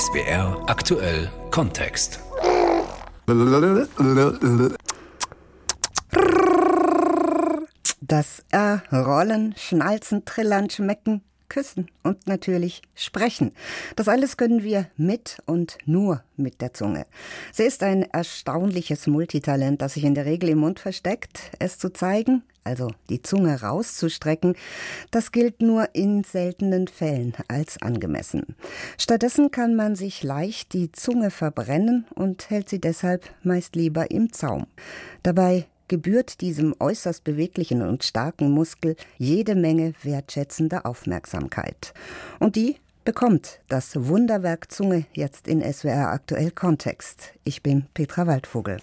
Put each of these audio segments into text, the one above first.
SBR aktuell Kontext. Das Rollen, Schnalzen, Trillern, Schmecken, Küssen und natürlich Sprechen. Das alles können wir mit und nur mit der Zunge. Sie ist ein erstaunliches Multitalent, das sich in der Regel im Mund versteckt. Es zu zeigen, also die Zunge rauszustrecken, das gilt nur in seltenen Fällen als angemessen. Stattdessen kann man sich leicht die Zunge verbrennen und hält sie deshalb meist lieber im Zaum. Dabei gebührt diesem äußerst beweglichen und starken Muskel jede Menge wertschätzender Aufmerksamkeit. Und die bekommt das Wunderwerk Zunge jetzt in SWR aktuell Kontext. Ich bin Petra Waldvogel.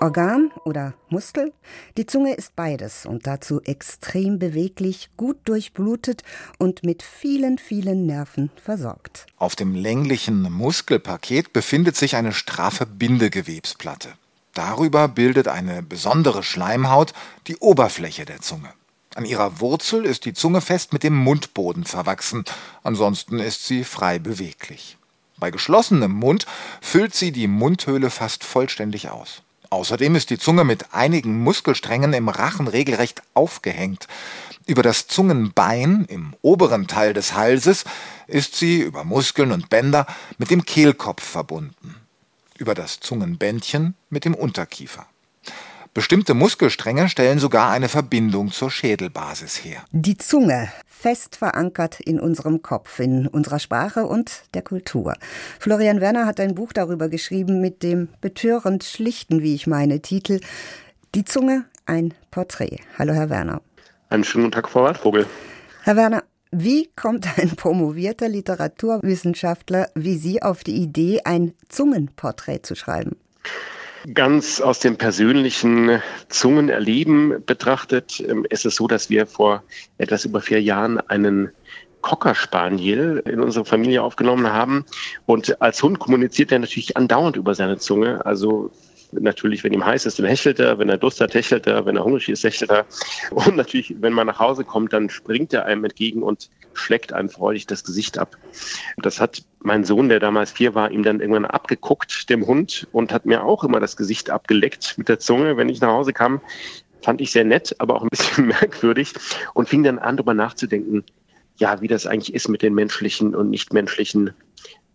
Organ oder Muskel? Die Zunge ist beides und dazu extrem beweglich, gut durchblutet und mit vielen, vielen Nerven versorgt. Auf dem länglichen Muskelpaket befindet sich eine straffe Bindegewebsplatte. Darüber bildet eine besondere Schleimhaut die Oberfläche der Zunge. An ihrer Wurzel ist die Zunge fest mit dem Mundboden verwachsen, ansonsten ist sie frei beweglich. Bei geschlossenem Mund füllt sie die Mundhöhle fast vollständig aus. Außerdem ist die Zunge mit einigen Muskelsträngen im Rachen regelrecht aufgehängt. Über das Zungenbein im oberen Teil des Halses ist sie über Muskeln und Bänder mit dem Kehlkopf verbunden über das Zungenbändchen mit dem Unterkiefer. Bestimmte Muskelstränge stellen sogar eine Verbindung zur Schädelbasis her. Die Zunge, fest verankert in unserem Kopf, in unserer Sprache und der Kultur. Florian Werner hat ein Buch darüber geschrieben mit dem betörend schlichten, wie ich meine, Titel Die Zunge, ein Porträt. Hallo, Herr Werner. Einen schönen guten Tag, Frau Waldvogel. Herr Werner, wie kommt ein promovierter Literaturwissenschaftler wie Sie auf die Idee, ein Zungenporträt zu schreiben? Ganz aus dem persönlichen Zungenerleben betrachtet ähm, ist es so, dass wir vor etwas über vier Jahren einen Cocker Spaniel in unsere Familie aufgenommen haben. Und als Hund kommuniziert er natürlich andauernd über seine Zunge. Also natürlich, wenn ihm heiß ist, dann hechelt er, wenn er Durst hat, hechelt er, wenn er hungrig ist, hechelt er. Und natürlich, wenn man nach Hause kommt, dann springt er einem entgegen und schlägt einem freudig das Gesicht ab. Das hat mein Sohn, der damals vier war, ihm dann irgendwann abgeguckt, dem Hund, und hat mir auch immer das Gesicht abgeleckt mit der Zunge, wenn ich nach Hause kam. Fand ich sehr nett, aber auch ein bisschen merkwürdig und fing dann an, darüber nachzudenken, ja, wie das eigentlich ist mit den menschlichen und nichtmenschlichen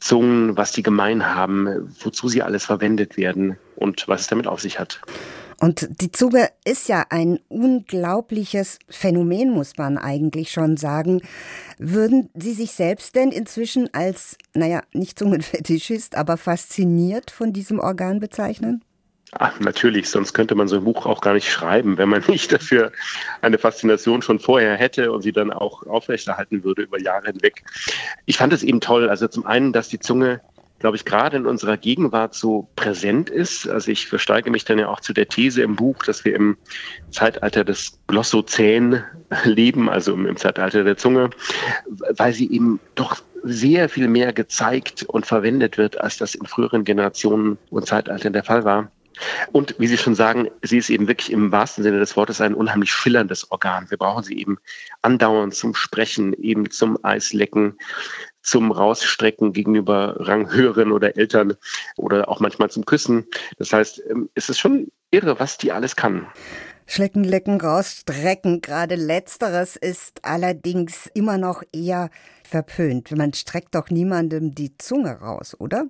Zungen, was die gemein haben, wozu sie alles verwendet werden und was es damit auf sich hat. Und die Zunge ist ja ein unglaubliches Phänomen, muss man eigentlich schon sagen. Würden Sie sich selbst denn inzwischen als, naja, nicht Zungenfetischist, aber fasziniert von diesem Organ bezeichnen? Ach, natürlich, sonst könnte man so ein Buch auch gar nicht schreiben, wenn man nicht dafür eine Faszination schon vorher hätte und sie dann auch aufrechterhalten würde über Jahre hinweg. Ich fand es eben toll, also zum einen, dass die Zunge glaube ich, gerade in unserer Gegenwart so präsent ist. Also ich versteige mich dann ja auch zu der These im Buch, dass wir im Zeitalter des Glossozän leben, also im Zeitalter der Zunge, weil sie eben doch sehr viel mehr gezeigt und verwendet wird, als das in früheren Generationen und Zeitaltern der Fall war. Und wie Sie schon sagen, sie ist eben wirklich im wahrsten Sinne des Wortes ein unheimlich schillerndes Organ. Wir brauchen sie eben andauernd zum Sprechen, eben zum Eislecken, zum Rausstrecken gegenüber Ranghöheren oder Eltern oder auch manchmal zum Küssen. Das heißt, ähm, es ist schon irre, was die alles kann. Schlecken, lecken, rausstrecken. Gerade letzteres ist allerdings immer noch eher verpönt. Man streckt doch niemandem die Zunge raus, oder?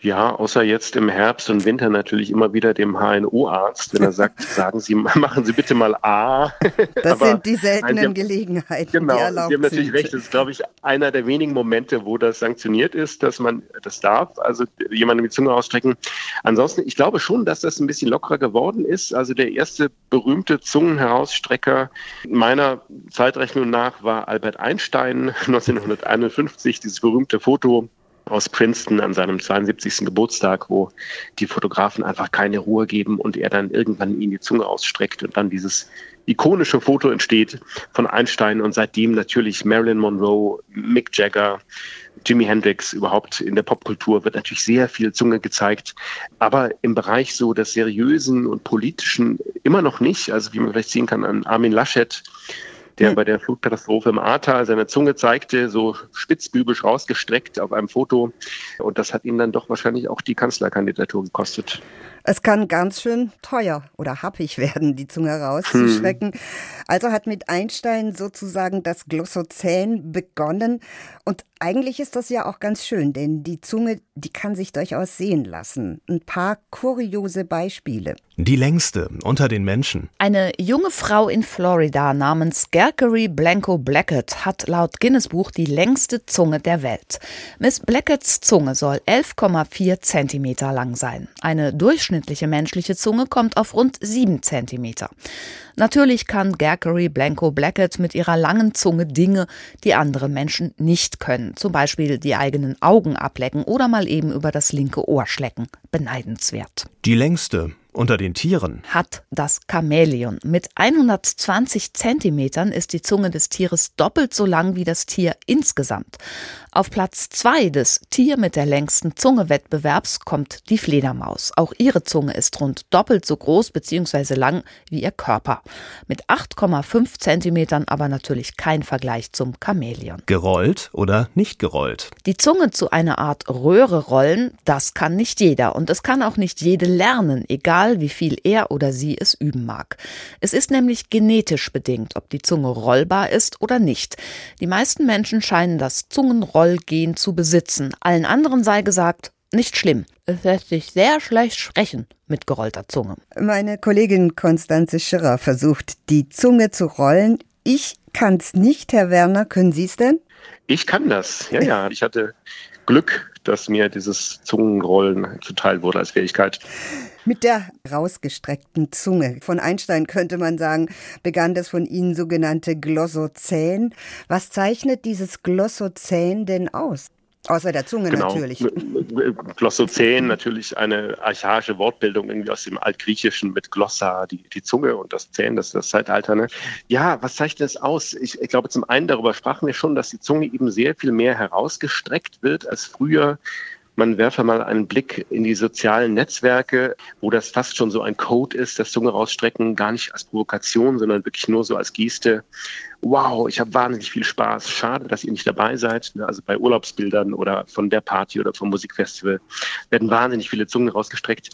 Ja, außer jetzt im Herbst und Winter natürlich immer wieder dem HNO-Arzt, wenn er sagt, sagen Sie, machen Sie bitte mal A. Das sind die seltenen nein, Gelegenheiten. Genau, die erlaubt Sie haben natürlich sind. recht. Das ist, glaube ich, einer der wenigen Momente, wo das sanktioniert ist, dass man das darf, also jemandem die Zunge ausstrecken. Ansonsten, ich glaube schon, dass das ein bisschen lockerer geworden ist. Also der erste berühmte Zungenherausstrecker meiner Zeitrechnung nach war Albert Einstein 19 1951 dieses berühmte Foto aus Princeton an seinem 72. Geburtstag, wo die Fotografen einfach keine Ruhe geben und er dann irgendwann ihm die Zunge ausstreckt und dann dieses ikonische Foto entsteht von Einstein und seitdem natürlich Marilyn Monroe, Mick Jagger, Jimi Hendrix überhaupt in der Popkultur wird natürlich sehr viel Zunge gezeigt, aber im Bereich so des seriösen und politischen immer noch nicht. Also wie man vielleicht sehen kann an Armin Laschet, der hm. bei der Flutkatastrophe im Ahrtal seine Zunge zeigte, so spitzbübisch rausgestreckt auf einem Foto. Und das hat ihn dann doch wahrscheinlich auch die Kanzlerkandidatur gekostet. Es kann ganz schön teuer oder happig werden, die Zunge rauszuschrecken. Hm. Also hat mit Einstein sozusagen das Glossozän begonnen. Und eigentlich ist das ja auch ganz schön, denn die Zunge, die kann sich durchaus sehen lassen. Ein paar kuriose Beispiele. Die längste unter den Menschen. Eine junge Frau in Florida namens Gerkery Blanco Blackett hat laut Guinness Buch die längste Zunge der Welt. Miss Blacketts Zunge soll 11,4 Zentimeter lang sein. Eine durchschnittliche menschliche Zunge kommt auf rund 7 Zentimeter. Natürlich kann Gerkery Blanco Blackett mit ihrer langen Zunge Dinge, die andere Menschen nicht können. Zum Beispiel die eigenen Augen ablecken oder mal eben über das linke Ohr schlecken. Beneidenswert. Die längste unter den Tieren hat das Chamäleon. Mit 120 Zentimetern ist die Zunge des Tieres doppelt so lang wie das Tier insgesamt. Auf Platz zwei des Tier mit der längsten Zunge-Wettbewerbs kommt die Fledermaus. Auch ihre Zunge ist rund doppelt so groß bzw. lang wie ihr Körper. Mit 8,5 Zentimetern aber natürlich kein Vergleich zum Chamäleon. Gerollt oder nicht gerollt? Die Zunge zu einer Art Röhre rollen, das kann nicht jeder und es kann auch nicht jede lernen, egal wie viel er oder sie es üben mag. Es ist nämlich genetisch bedingt, ob die Zunge rollbar ist oder nicht. Die meisten Menschen scheinen das Zungenrollen Rollgen zu besitzen. Allen anderen sei gesagt, nicht schlimm. Es lässt sich sehr schlecht sprechen mit gerollter Zunge. Meine Kollegin Konstanze Schirrer versucht, die Zunge zu rollen. Ich kann's nicht, Herr Werner. Können Sie es denn? Ich kann das. Ja, ja. Ich hatte Glück, dass mir dieses Zungenrollen zuteil wurde als Fähigkeit. Mit der rausgestreckten Zunge. Von Einstein könnte man sagen, begann das von Ihnen sogenannte Glossozän. Was zeichnet dieses Glossozän denn aus? Außer der Zunge genau. natürlich. Glossozän, natürlich eine archaische Wortbildung irgendwie aus dem Altgriechischen mit Glossa, die, die Zunge und das Zähn, das ist das Zeitalter. Ne? Ja, was zeichnet es aus? Ich, ich glaube, zum einen darüber sprachen wir schon, dass die Zunge eben sehr viel mehr herausgestreckt wird als früher. Man werfe mal einen Blick in die sozialen Netzwerke, wo das fast schon so ein Code ist, das Zunge rausstrecken, gar nicht als Provokation, sondern wirklich nur so als Geste. Wow, ich habe wahnsinnig viel Spaß. Schade, dass ihr nicht dabei seid. Also bei Urlaubsbildern oder von der Party oder vom Musikfestival werden wahnsinnig viele Zungen rausgestreckt.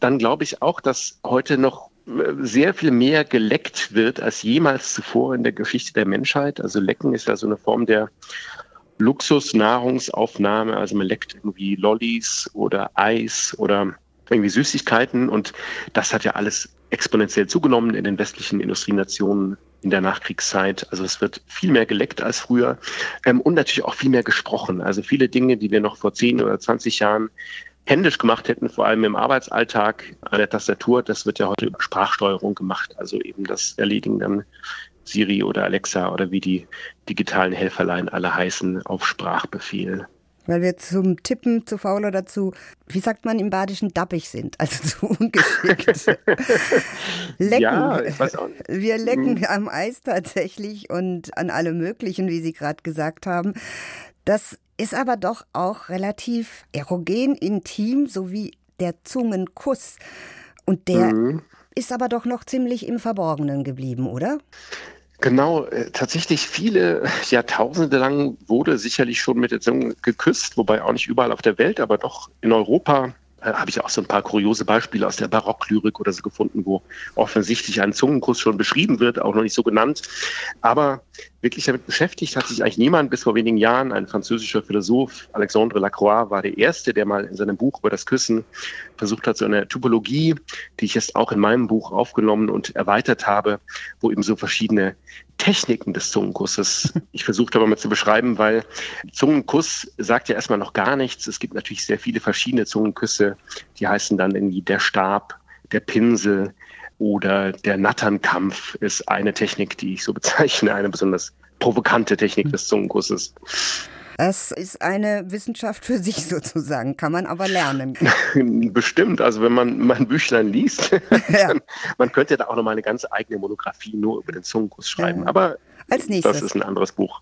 Dann glaube ich auch, dass heute noch äh, sehr viel mehr geleckt wird als jemals zuvor in der Geschichte der Menschheit. Also Lecken ist ja so eine Form der Luxusnahrungsaufnahme. Also man leckt irgendwie Lollis oder Eis oder irgendwie Süßigkeiten und das hat ja alles exponentiell zugenommen in den westlichen Industrienationen in der Nachkriegszeit. Also es wird viel mehr geleckt als früher ähm, und natürlich auch viel mehr gesprochen. Also viele Dinge, die wir noch vor 10 oder 20 Jahren händisch gemacht hätten, vor allem im Arbeitsalltag an der Tastatur, das wird ja heute über Sprachsteuerung gemacht. Also eben das Erledigen dann Siri oder Alexa oder wie die digitalen Helferlein alle heißen, auf Sprachbefehl. Weil wir zum Tippen zu faul oder zu, wie sagt man im Badischen, dappig sind, also zu ungeschickt. lecken. Ja, ich weiß auch nicht. Wir lecken hm. am Eis tatsächlich und an allem Möglichen, wie Sie gerade gesagt haben. Das ist aber doch auch relativ erogen, intim, so wie der Zungenkuss. Und der mhm. ist aber doch noch ziemlich im Verborgenen geblieben, oder? Genau, äh, tatsächlich viele Jahrtausende lang wurde sicherlich schon mit der Zunge geküsst, wobei auch nicht überall auf der Welt, aber doch in Europa äh, habe ich auch so ein paar kuriose Beispiele aus der Barocklyrik oder so gefunden, wo offensichtlich ein Zungenkuss schon beschrieben wird, auch noch nicht so genannt. Aber wirklich damit beschäftigt hat sich eigentlich niemand. Bis vor wenigen Jahren ein französischer Philosoph, Alexandre Lacroix, war der Erste, der mal in seinem Buch über das Küssen versucht hat, so eine Typologie, die ich jetzt auch in meinem Buch aufgenommen und erweitert habe, wo eben so verschiedene Techniken des Zungenkusses ich versucht habe mal zu beschreiben, weil Zungenkuss sagt ja erstmal noch gar nichts. Es gibt natürlich sehr viele verschiedene Zungenküsse, die heißen dann irgendwie der Stab, der Pinsel, oder der Natternkampf ist eine Technik, die ich so bezeichne, eine besonders provokante Technik des Zungenkusses. Es ist eine Wissenschaft für sich sozusagen, kann man aber lernen. Bestimmt, also wenn man mein Büchlein liest, ja. man könnte da auch noch mal eine ganz eigene Monographie nur über den Zungenkuss schreiben. Ja. Aber als nächstes. Das ist ein anderes Buch.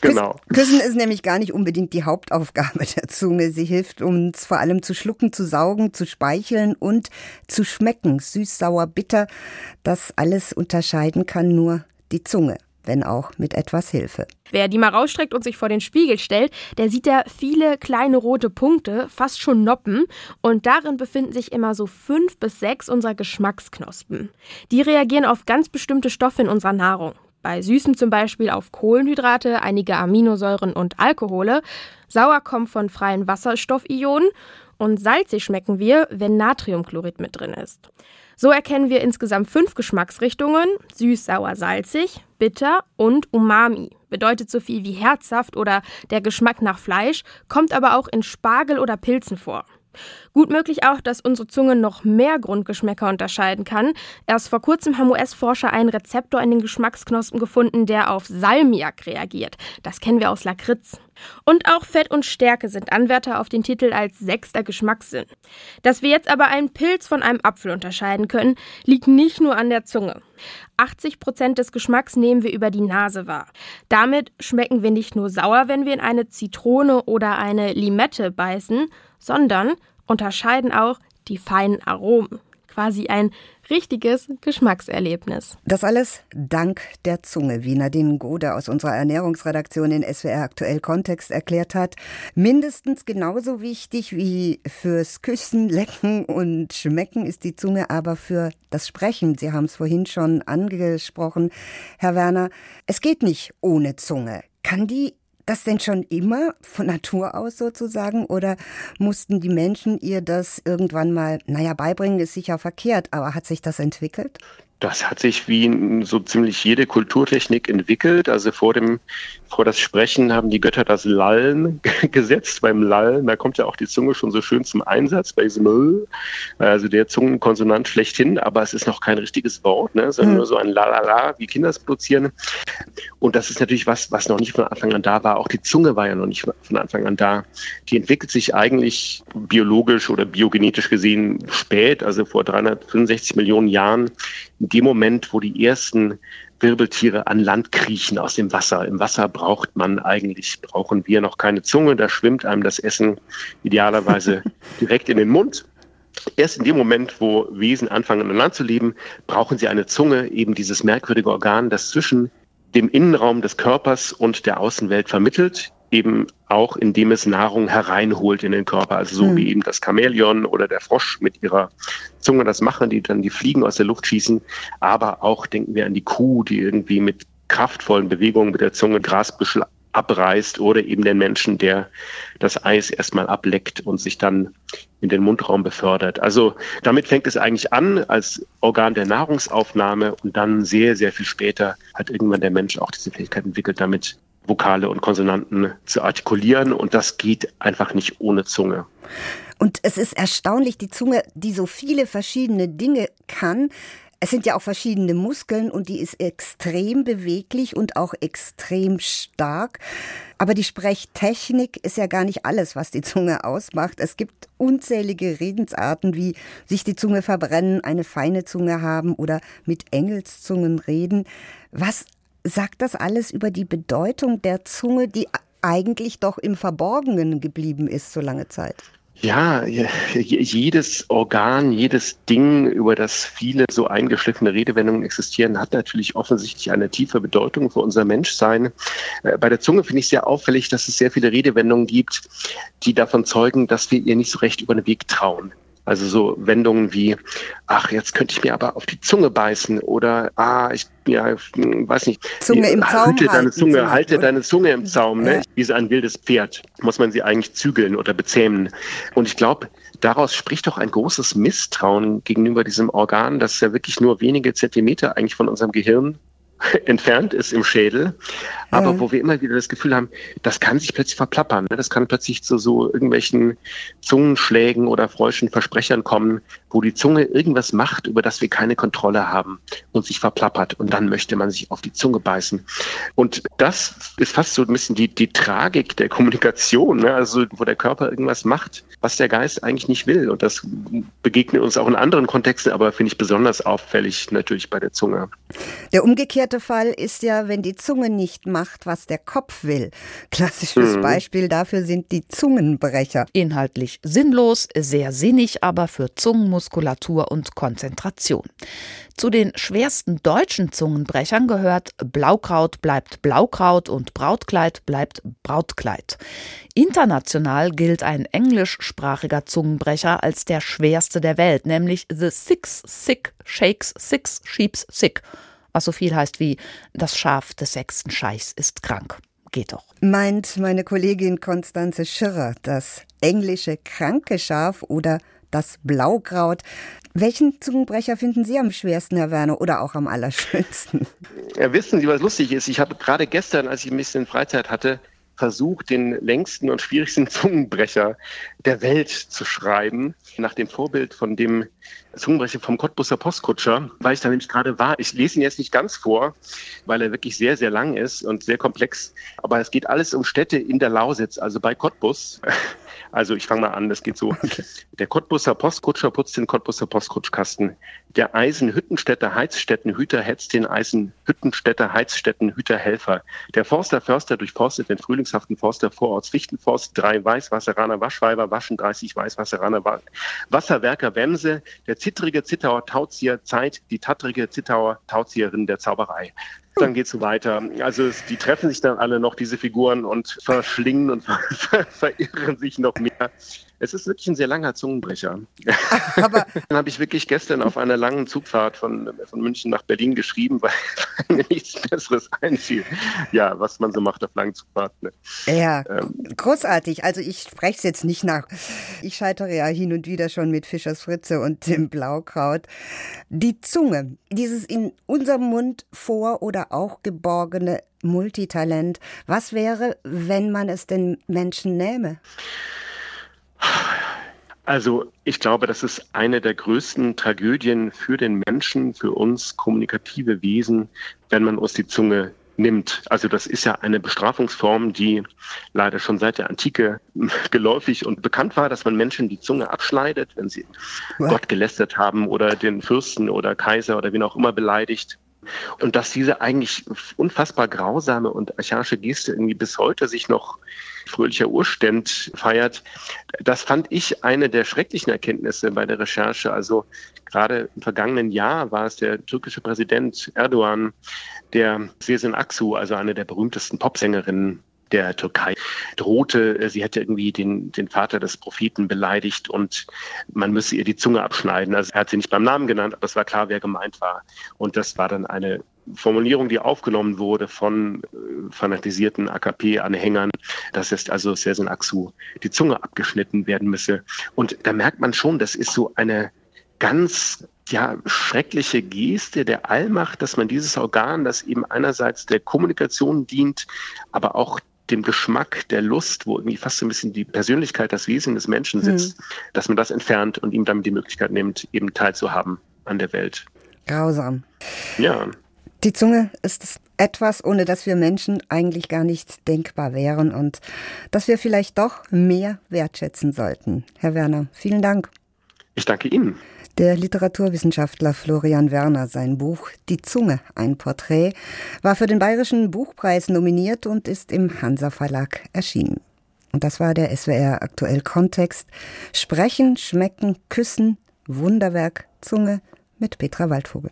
Genau. Küssen ist nämlich gar nicht unbedingt die Hauptaufgabe der Zunge. Sie hilft uns vor allem zu schlucken, zu saugen, zu speicheln und zu schmecken. Süß, sauer, bitter. Das alles unterscheiden kann nur die Zunge. wenn auch mit etwas Hilfe. Wer die mal rausstreckt und sich vor den Spiegel stellt, der sieht da viele kleine rote Punkte, fast schon Noppen, und darin befinden sich immer so fünf bis sechs unserer Geschmacksknospen. Die reagieren auf ganz bestimmte Stoffe in unserer Nahrung. Bei Süßen zum Beispiel auf Kohlenhydrate, einige Aminosäuren und Alkohole. Sauer kommt von freien Wasserstoffionen und salzig schmecken wir, wenn Natriumchlorid mit drin ist. So erkennen wir insgesamt fünf Geschmacksrichtungen: süß, sauer, salzig, bitter und umami. Bedeutet so viel wie herzhaft oder der Geschmack nach Fleisch, kommt aber auch in Spargel oder Pilzen vor. Gut möglich auch, dass unsere Zunge noch mehr Grundgeschmäcker unterscheiden kann. Erst vor kurzem haben US-Forscher einen Rezeptor in den Geschmacksknospen gefunden, der auf Salmiak reagiert. Das kennen wir aus Lakritz. Und auch Fett und Stärke sind Anwärter auf den Titel als sechster Geschmackssinn. Dass wir jetzt aber einen Pilz von einem Apfel unterscheiden können, liegt nicht nur an der Zunge. 80 Prozent des Geschmacks nehmen wir über die Nase wahr. Damit schmecken wir nicht nur sauer, wenn wir in eine Zitrone oder eine Limette beißen, sondern unterscheiden auch die feinen Aromen. Quasi ein richtiges Geschmackserlebnis. Das alles dank der Zunge, wie Nadine Gode aus unserer Ernährungsredaktion in SWR Aktuell Kontext erklärt hat. Mindestens genauso wichtig wie fürs Küssen, Lecken und Schmecken ist die Zunge aber für das Sprechen. Sie haben es vorhin schon angesprochen, Herr Werner. Es geht nicht ohne Zunge. Kann die das denn schon immer von Natur aus sozusagen oder mussten die Menschen ihr das irgendwann mal, naja, beibringen ist sicher verkehrt, aber hat sich das entwickelt? Das hat sich wie so ziemlich jede Kulturtechnik entwickelt. Also vor dem, vor das Sprechen haben die Götter das Lallen gesetzt. Beim Lallen, da kommt ja auch die Zunge schon so schön zum Einsatz bei diesem L, also der Zungenkonsonant schlechthin, aber es ist noch kein richtiges Wort, ne, sondern mhm. nur so ein Lalala, wie Kinder es produzieren. Und das ist natürlich was, was noch nicht von Anfang an da war. Auch die Zunge war ja noch nicht von Anfang an da. Die entwickelt sich eigentlich biologisch oder biogenetisch gesehen spät, also vor 365 Millionen Jahren in dem Moment, wo die ersten Wirbeltiere an Land kriechen aus dem Wasser. Im Wasser braucht man eigentlich, brauchen wir noch keine Zunge, da schwimmt einem das Essen idealerweise direkt in den Mund. Erst in dem Moment, wo Wesen anfangen an Land zu leben, brauchen sie eine Zunge, eben dieses merkwürdige Organ, das zwischen dem Innenraum des Körpers und der Außenwelt vermittelt, eben auch indem es Nahrung hereinholt in den Körper. Also so mhm. wie eben das Chamäleon oder der Frosch mit ihrer Zunge das machen, die dann die Fliegen aus der Luft schießen. Aber auch denken wir an die Kuh, die irgendwie mit kraftvollen Bewegungen mit der Zunge Grasbüschel abreißt oder eben den Menschen, der das Eis erstmal ableckt und sich dann in den Mundraum befördert. Also damit fängt es eigentlich an als Organ der Nahrungsaufnahme und dann sehr, sehr viel später hat irgendwann der Mensch auch diese Fähigkeit entwickelt, damit Vokale und Konsonanten zu artikulieren und das geht einfach nicht ohne Zunge. Und es ist erstaunlich, die Zunge, die so viele verschiedene Dinge kann, es sind ja auch verschiedene Muskeln und die ist extrem beweglich und auch extrem stark. Aber die Sprechtechnik ist ja gar nicht alles, was die Zunge ausmacht. Es gibt unzählige Redensarten, wie sich die Zunge verbrennen, eine feine Zunge haben oder mit Engelszungen reden. Was sagt das alles über die Bedeutung der Zunge, die eigentlich doch im Verborgenen geblieben ist so lange Zeit? Ja, jedes Organ, jedes Ding, über das viele so eingeschliffene Redewendungen existieren, hat natürlich offensichtlich eine tiefe Bedeutung für unser Menschsein. Äh, bei der Zunge finde ich sehr auffällig, dass es sehr viele Redewendungen gibt, die davon zeugen, dass wir ihr nicht so recht über den Weg trauen. Also so Wendungen wie, ach, jetzt könnte ich mir aber auf die Zunge beißen oder, ah, ich ja, weiß nicht, Zunge im Zaum halte deine Zunge, Zunge, halte deine Zunge im Zaum, ne? Wie so ein wildes Pferd muss man sie eigentlich zügeln oder bezähmen. Und ich glaube, daraus spricht doch ein großes Misstrauen gegenüber diesem Organ, das ja wirklich nur wenige Zentimeter eigentlich von unserem Gehirn entfernt ist im Schädel, aber mhm. wo wir immer wieder das Gefühl haben, das kann sich plötzlich verplappern. Ne? Das kann plötzlich zu so irgendwelchen Zungenschlägen oder falschen Versprechern kommen, wo die Zunge irgendwas macht, über das wir keine Kontrolle haben und sich verplappert und dann möchte man sich auf die Zunge beißen. Und das ist fast so ein bisschen die, die Tragik der Kommunikation, ne? also wo der Körper irgendwas macht, was der Geist eigentlich nicht will. Und das begegnet uns auch in anderen Kontexten, aber finde ich besonders auffällig natürlich bei der Zunge. Der umgekehrte Härtefall ist ja, wenn die Zunge nicht macht, was der Kopf will. Klassisches mhm. Beispiel dafür sind die Zungenbrecher. Inhaltlich sinnlos, sehr sinnig, aber für Zungenmuskulatur und Konzentration. Zu den schwersten deutschen Zungenbrechern gehört Blaukraut bleibt Blaukraut und Brautkleid bleibt Brautkleid. International gilt ein englischsprachiger Zungenbrecher als der schwerste der Welt, nämlich The Six Sick Shakes Six Sheeps Sick, was so viel heißt wie das Schaf des sechsten Scheichs ist krank. Geht doch. Meint meine Kollegin Konstanze Schirrer das englische kranke Schaf oder das Blaukraut. Welchen Zungenbrecher finden Sie am schwersten, Herr Werner, oder auch am allerschönsten? Ja, wissen Sie, was lustig ist? Ich habe gerade gestern, als ich ein bisschen Freizeit hatte, versucht, den längsten und schwierigsten Zungenbrecher der Welt zu schreiben, nach dem Vorbild von dem Zungenbrecher vom Cottbusser Postkutscher, weil ich da nämlich gerade war. Ich lese ihn jetzt nicht ganz vor, weil er wirklich sehr, sehr lang ist und sehr komplex. Aber es geht alles um Städte in der Lausitz, also bei Cottbus. Also ich fange mal an, das geht so. Der Cottbusser Postkutscher putzt den Cottbusser Postkutschkasten. Der Eisenhüttenstädter Heizstättenhüter hetzt den Eisenhüttenstädter Heizstättenhüter Helfer. Der Forster Förster durchforstet den frühlingshaften Forster Vororts Fichtenforst. Drei Weißwasseraner Waschweiber waschen 30 Weißwasseraner Wasserwerker Wemse. Der zittrige Zittauer Tauzieher Zeit, die tattrige Zittauer Tauzieherin der Zauberei. Dann geht es weiter. Also es, die treffen sich dann alle noch, diese Figuren, und verschlingen und ver verirren sich noch mehr. Es ist wirklich ein sehr langer Zungenbrecher. Aber dann habe ich wirklich gestern auf einer langen Zugfahrt von, von München nach Berlin geschrieben, weil, mir nichts Besseres einfiel. Ja, was man so macht auf langen Zugfahrten. Ne? Ja, ähm. großartig. Also ich spreche es jetzt nicht nach. Ich scheitere ja hin und wieder schon mit Fischers Fritze und dem Blaukraut. Die Zunge, dieses in unserem Mund vor- oder auch geborgene Multitalent. Was wäre, wenn man es den Menschen nähme? Also ich glaube, das ist eine der größten Tragödien für den Menschen, für uns kommunikative Wesen, wenn man uns die Zunge nimmt. Also das ist ja eine Bestrafungsform, die leider schon seit der Antike geläufig und bekannt war, dass man Menschen die Zunge abschneidet, wenn sie ja. Gott gelästert haben oder den Fürsten oder Kaiser oder wen auch immer beleidigt. Und dass diese eigentlich unfassbar grausame und archaische Geste irgendwie bis heute sich noch fröhlicher Urständ feiert, das fand ich eine der schrecklichen Erkenntnisse bei der Recherche. Also gerade im vergangenen Jahr war es der türkische Präsident Erdogan, der Sezen Aksu, also eine der berühmtesten Popsängerinnen der Türkei drohte, äh, sie hätte irgendwie den, den Vater des Propheten beleidigt und man müsse ihr die Zunge abschneiden. Also er hat sie nicht beim Namen genannt, aber es war klar, wer gemeint war. Und das war dann eine Formulierung, die aufgenommen wurde von äh, fanatisierten AKP-Anhängern, dass jetzt also Sersen Aksu die Zunge abgeschnitten werden müsse. Und da merkt man schon, das ist so eine ganz ja, schreckliche Geste der Allmacht, dass man dieses Organ, das eben einerseits der Kommunikation dient, aber auch dem Geschmack der Lust, wo irgendwie fast so ein bisschen die Persönlichkeit, das Wesen des Menschen hm. sitzt, mhm. dass man das entfernt und ihm damit die Möglichkeit nimmt, eben teilzuhaben an der Welt. Grausam. Ja. Die Zunge ist etwas, ohne das wir Menschen eigentlich gar nicht denkbar wären und das wir vielleicht doch mehr wertschätzen sollten. Herr Werner, vielen Dank. Ich danke Ihnen. Der Literaturwissenschaftler Florian Werner, sein Buch Die Zunge, ein Porträt, war für den Bayerischen Buchpreis nominiert und ist im Hansa Verlag erschienen. Und das war der SWR aktuell Kontext. Sprechen, schmecken, küssen, Wunderwerk, Zunge mit Petra Waldvogel.